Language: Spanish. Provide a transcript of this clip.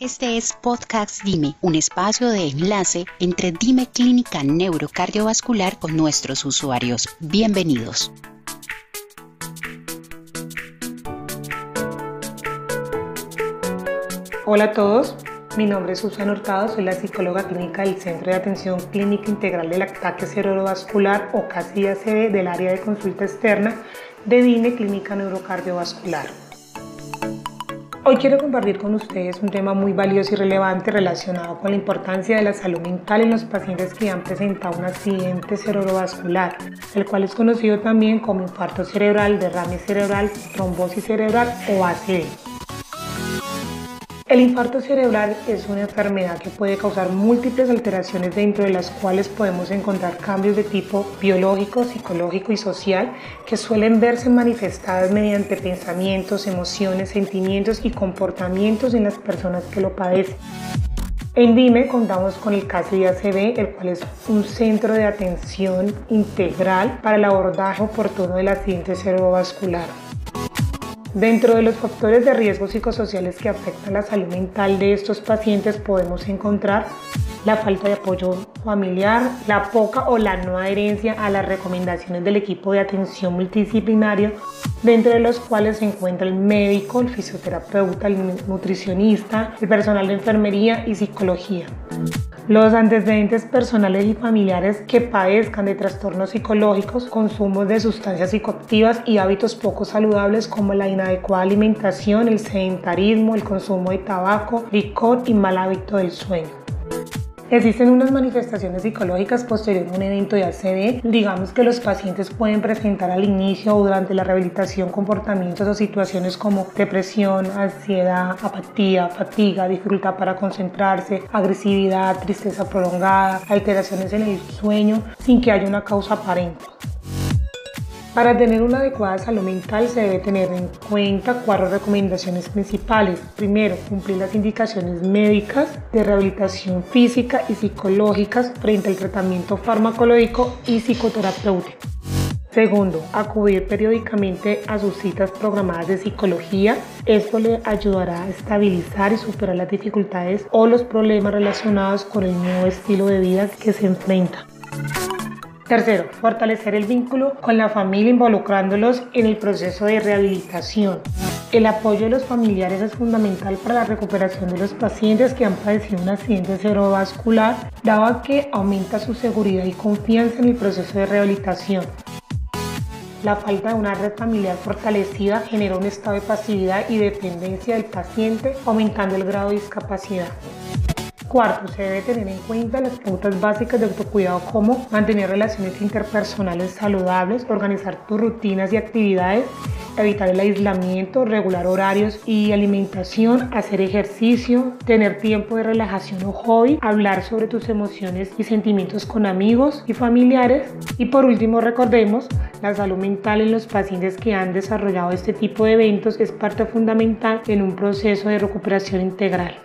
Este es Podcast Dime, un espacio de enlace entre Dime Clínica Neurocardiovascular con nuestros usuarios. Bienvenidos. Hola a todos, mi nombre es Susana Hurtado, soy la psicóloga clínica del Centro de Atención Clínica Integral del Ataque Cerebrovascular o CASI-ACV del área de consulta externa de DINE Clínica Neurocardiovascular. Hoy quiero compartir con ustedes un tema muy valioso y relevante relacionado con la importancia de la salud mental en los pacientes que han presentado un accidente cerebrovascular, el cual es conocido también como infarto cerebral, derrame cerebral, trombosis cerebral o ACV. El infarto cerebral es una enfermedad que puede causar múltiples alteraciones dentro de las cuales podemos encontrar cambios de tipo biológico, psicológico y social que suelen verse manifestadas mediante pensamientos, emociones, sentimientos y comportamientos en las personas que lo padecen. En DIME contamos con el caso IACB, el cual es un centro de atención integral para el abordaje oportuno del accidente cerebrovascular. Dentro de los factores de riesgo psicosociales que afectan la salud mental de estos pacientes podemos encontrar la falta de apoyo familiar, la poca o la no adherencia a las recomendaciones del equipo de atención multidisciplinario, dentro de los cuales se encuentra el médico, el fisioterapeuta, el nutricionista, el personal de enfermería y psicología. Los antecedentes personales y familiares que padezcan de trastornos psicológicos, consumo de sustancias psicoactivas y hábitos poco saludables como la inadecuada alimentación, el sedentarismo, el consumo de tabaco, licor y mal hábito del sueño. Existen unas manifestaciones psicológicas posteriores a un evento de ACV. Digamos que los pacientes pueden presentar al inicio o durante la rehabilitación comportamientos o situaciones como depresión, ansiedad, apatía, fatiga, dificultad para concentrarse, agresividad, tristeza prolongada, alteraciones en el sueño sin que haya una causa aparente. Para tener una adecuada salud mental se debe tener en cuenta cuatro recomendaciones principales. Primero, cumplir las indicaciones médicas de rehabilitación física y psicológicas frente al tratamiento farmacológico y psicoterapéutico. Segundo, acudir periódicamente a sus citas programadas de psicología. Esto le ayudará a estabilizar y superar las dificultades o los problemas relacionados con el nuevo estilo de vida que se enfrenta. Tercero, fortalecer el vínculo con la familia involucrándolos en el proceso de rehabilitación. El apoyo de los familiares es fundamental para la recuperación de los pacientes que han padecido un accidente cerebrovascular, dado que aumenta su seguridad y confianza en el proceso de rehabilitación. La falta de una red familiar fortalecida genera un estado de pasividad y dependencia del paciente, aumentando el grado de discapacidad. Cuarto, se debe tener en cuenta las pautas básicas de autocuidado como mantener relaciones interpersonales saludables, organizar tus rutinas y actividades, evitar el aislamiento, regular horarios y alimentación, hacer ejercicio, tener tiempo de relajación o hobby, hablar sobre tus emociones y sentimientos con amigos y familiares. Y por último, recordemos, la salud mental en los pacientes que han desarrollado este tipo de eventos es parte fundamental en un proceso de recuperación integral.